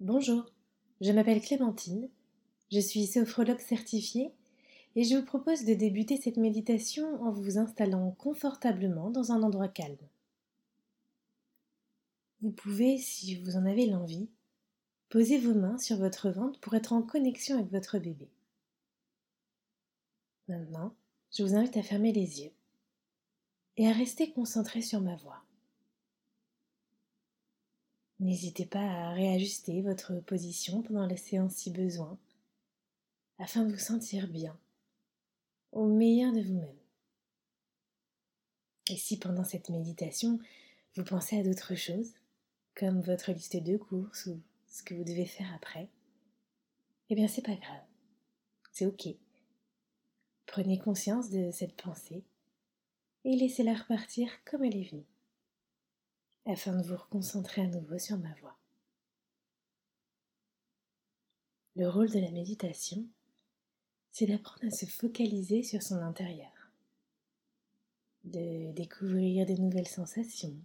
Bonjour, je m'appelle Clémentine, je suis sophrologue certifiée et je vous propose de débuter cette méditation en vous installant confortablement dans un endroit calme. Vous pouvez, si vous en avez l'envie, poser vos mains sur votre ventre pour être en connexion avec votre bébé. Maintenant, je vous invite à fermer les yeux et à rester concentré sur ma voix. N'hésitez pas à réajuster votre position pendant la séance si besoin, afin de vous sentir bien, au meilleur de vous-même. Et si pendant cette méditation, vous pensez à d'autres choses, comme votre liste de courses ou ce que vous devez faire après, eh bien c'est pas grave, c'est ok. Prenez conscience de cette pensée et laissez-la repartir comme elle est venue afin de vous reconcentrer à nouveau sur ma voix. Le rôle de la méditation, c'est d'apprendre à se focaliser sur son intérieur, de découvrir des nouvelles sensations,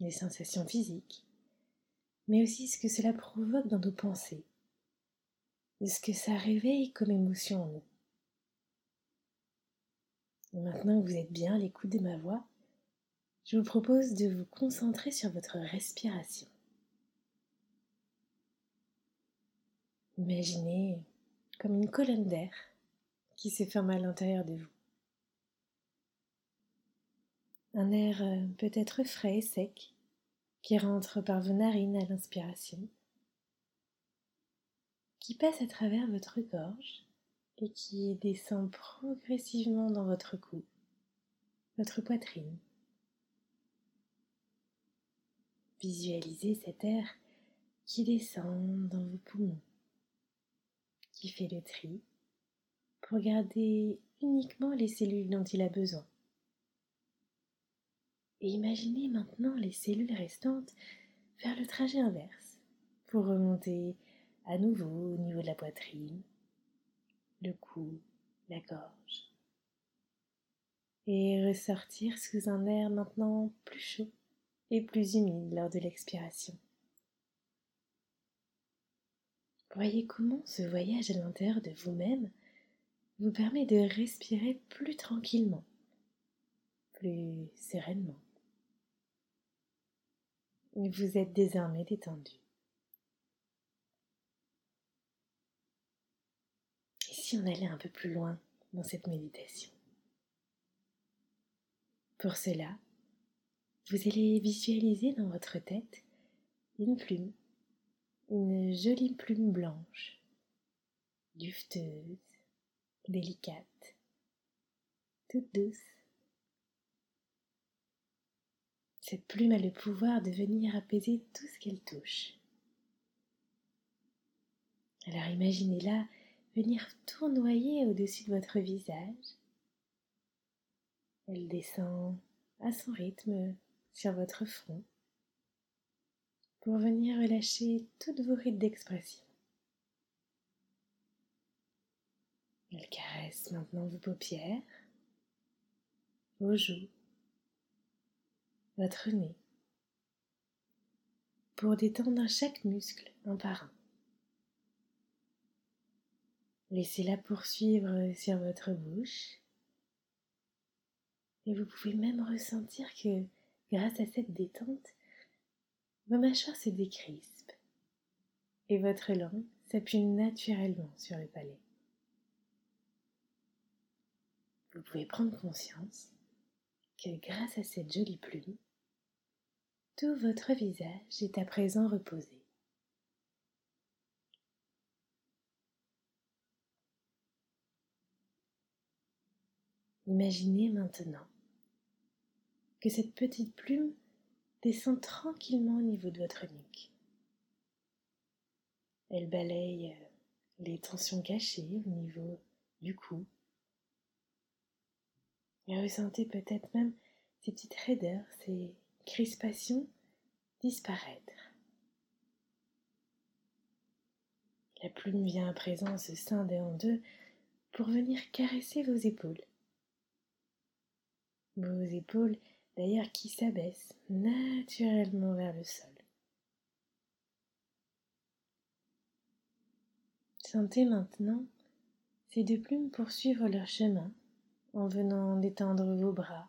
des sensations physiques, mais aussi ce que cela provoque dans nos pensées, de ce que ça réveille comme émotion en nous. Maintenant que vous êtes bien à l'écoute de ma voix, je vous propose de vous concentrer sur votre respiration. Imaginez comme une colonne d'air qui se ferme à l'intérieur de vous. Un air euh, peut-être frais et sec qui rentre par vos narines à l'inspiration, qui passe à travers votre gorge et qui descend progressivement dans votre cou, votre poitrine, Visualisez cet air qui descend dans vos poumons, qui fait le tri pour garder uniquement les cellules dont il a besoin. Et imaginez maintenant les cellules restantes faire le trajet inverse pour remonter à nouveau au niveau de la poitrine, le cou, la gorge. Et ressortir sous un air maintenant plus chaud et plus humide lors de l'expiration. Voyez comment ce voyage à l'intérieur de vous-même vous permet de respirer plus tranquillement, plus sereinement. Vous êtes désormais détendu. Et si on allait un peu plus loin dans cette méditation? Pour cela, vous allez visualiser dans votre tête une plume, une jolie plume blanche, dufteuse, délicate, toute douce. Cette plume a le pouvoir de venir apaiser tout ce qu'elle touche. Alors imaginez-la venir tournoyer au-dessus de votre visage. Elle descend à son rythme sur votre front pour venir relâcher toutes vos rides d'expression. Elle caresse maintenant vos paupières, vos joues, votre nez, pour détendre chaque muscle un par un. Laissez-la poursuivre sur votre bouche et vous pouvez même ressentir que Grâce à cette détente, vos mâchoires se décrispent et votre langue s'appuie naturellement sur le palais. Vous pouvez prendre conscience que grâce à cette jolie plume, tout votre visage est à présent reposé. Imaginez maintenant que cette petite plume descend tranquillement au niveau de votre nuque. Elle balaye euh, les tensions cachées au niveau du cou. Et ressentez peut-être même ces petites raideurs, ces crispations disparaître. La plume vient à présent se scinder en deux pour venir caresser vos épaules. Vos épaules d'ailleurs qui s'abaisse naturellement vers le sol. Sentez maintenant ces deux plumes poursuivre leur chemin en venant détendre vos bras,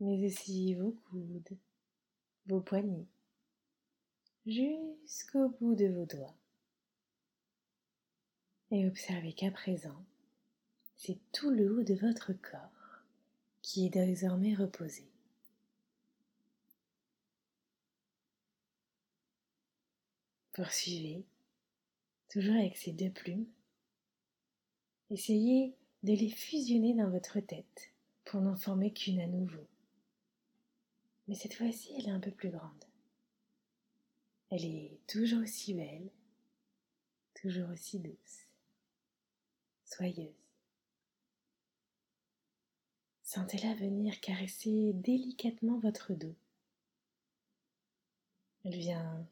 mais aussi vos coudes, vos poignets, jusqu'au bout de vos doigts. Et observez qu'à présent, c'est tout le haut de votre corps qui est désormais reposé. Poursuivez, toujours avec ces deux plumes. Essayez de les fusionner dans votre tête pour n'en former qu'une à nouveau. Mais cette fois-ci, elle est un peu plus grande. Elle est toujours aussi belle, toujours aussi douce, soyeuse. Sentez-la venir caresser délicatement votre dos. Elle vient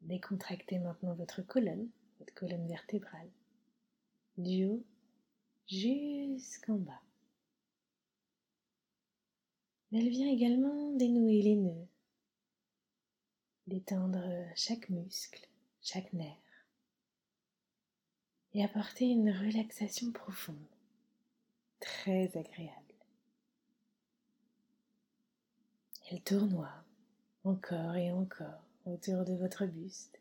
décontracter maintenant votre colonne, votre colonne vertébrale, du haut jusqu'en bas. Elle vient également dénouer les nœuds, détendre chaque muscle, chaque nerf, et apporter une relaxation profonde, très agréable. Elle tournoie encore et encore autour de votre buste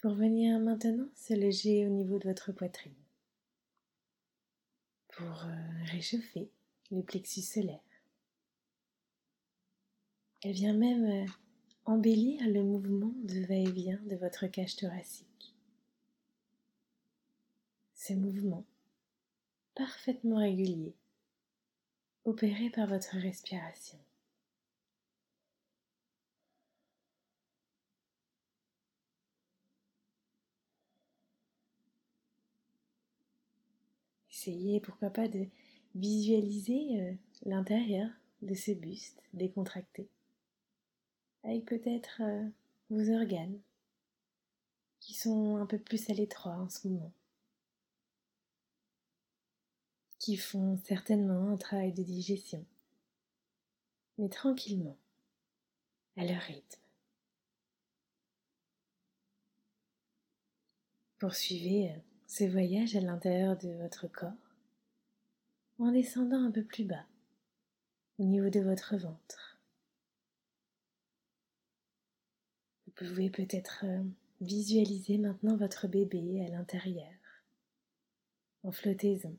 pour venir maintenant se loger au niveau de votre poitrine pour euh, réchauffer le plexus solaire. Elle vient même euh, embellir le mouvement de va-et-vient de votre cage thoracique. Ce mouvement, parfaitement régulier, opéré par votre respiration. Pourquoi pas, de visualiser euh, l'intérieur de ce buste décontracté, avec peut-être euh, vos organes qui sont un peu plus à l'étroit en ce moment, qui font certainement un travail de digestion, mais tranquillement, à leur rythme. Poursuivez euh, ce voyage à l'intérieur de votre corps en descendant un peu plus bas au niveau de votre ventre. Vous pouvez peut-être euh, visualiser maintenant votre bébé à l'intérieur, en flottaison,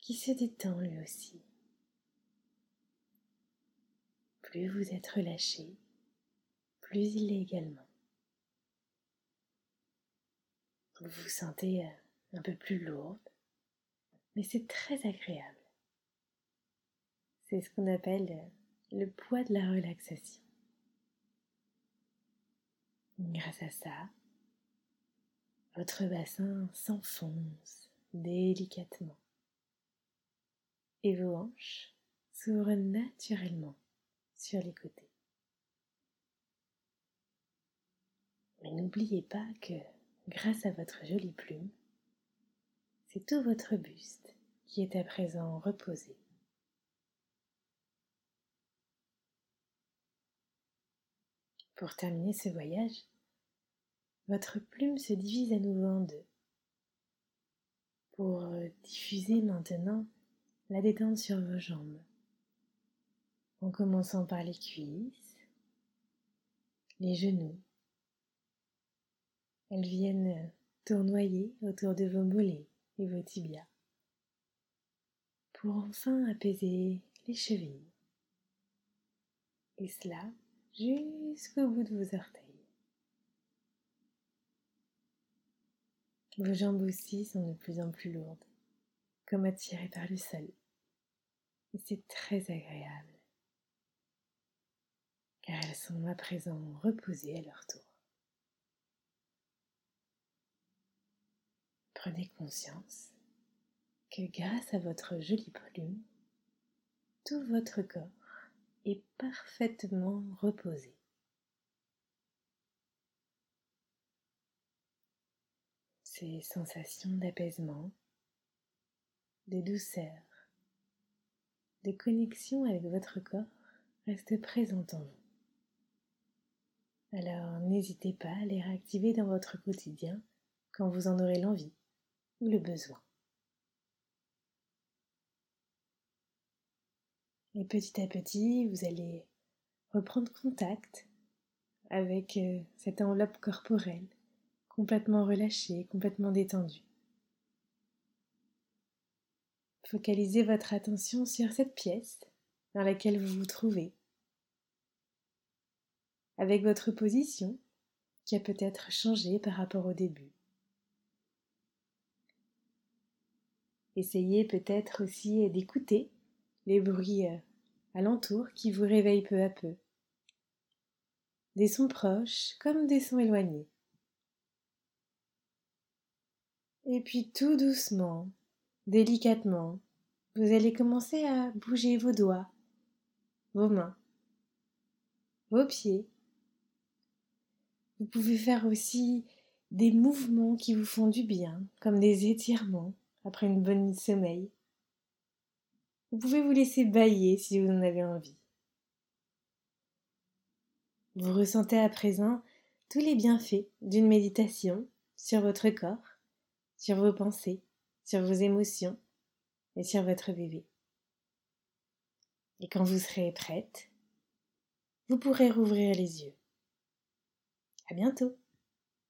qui se détend lui aussi. Plus vous êtes relâché, plus il est également. Vous vous sentez euh, un peu plus lourde, mais c'est très agréable. C'est ce qu'on appelle euh, le poids de la relaxation. Grâce à ça, votre bassin s'enfonce délicatement et vos hanches s'ouvrent naturellement sur les côtés. Mais n'oubliez pas que grâce à votre jolie plume, c'est tout votre buste qui est à présent reposé. Pour terminer ce voyage, votre plume se divise à nouveau en deux. Pour diffuser maintenant la détente sur vos jambes, en commençant par les cuisses, les genoux, elles viennent tournoyer autour de vos mollets et vos tibias pour enfin apaiser les chevilles. Et cela jusqu'au bout de vos orteils. Vos jambes aussi sont de plus en plus lourdes, comme attirées par le sol. Et c'est très agréable, car elles sont à présent reposées à leur tour. Prenez conscience que grâce à votre jolie plume, tout votre corps est parfaitement reposé. Ces sensations d'apaisement, de douceur, de connexion avec votre corps restent présentes en vous. Alors n'hésitez pas à les réactiver dans votre quotidien quand vous en aurez l'envie le besoin. Et petit à petit, vous allez reprendre contact avec euh, cette enveloppe corporelle, complètement relâchée, complètement détendue. Focalisez votre attention sur cette pièce dans laquelle vous vous trouvez, avec votre position qui a peut-être changé par rapport au début. Essayez peut-être aussi d'écouter les bruits euh, alentours qui vous réveillent peu à peu. Des sons proches comme des sons éloignés. Et puis tout doucement, délicatement, vous allez commencer à bouger vos doigts, vos mains, vos pieds. Vous pouvez faire aussi des mouvements qui vous font du bien, comme des étirements après une bonne sommeil. Vous pouvez vous laisser bailler si vous en avez envie. Vous ressentez à présent tous les bienfaits d'une méditation sur votre corps, sur vos pensées, sur vos émotions et sur votre bébé. Et quand vous serez prête, vous pourrez rouvrir les yeux. À bientôt!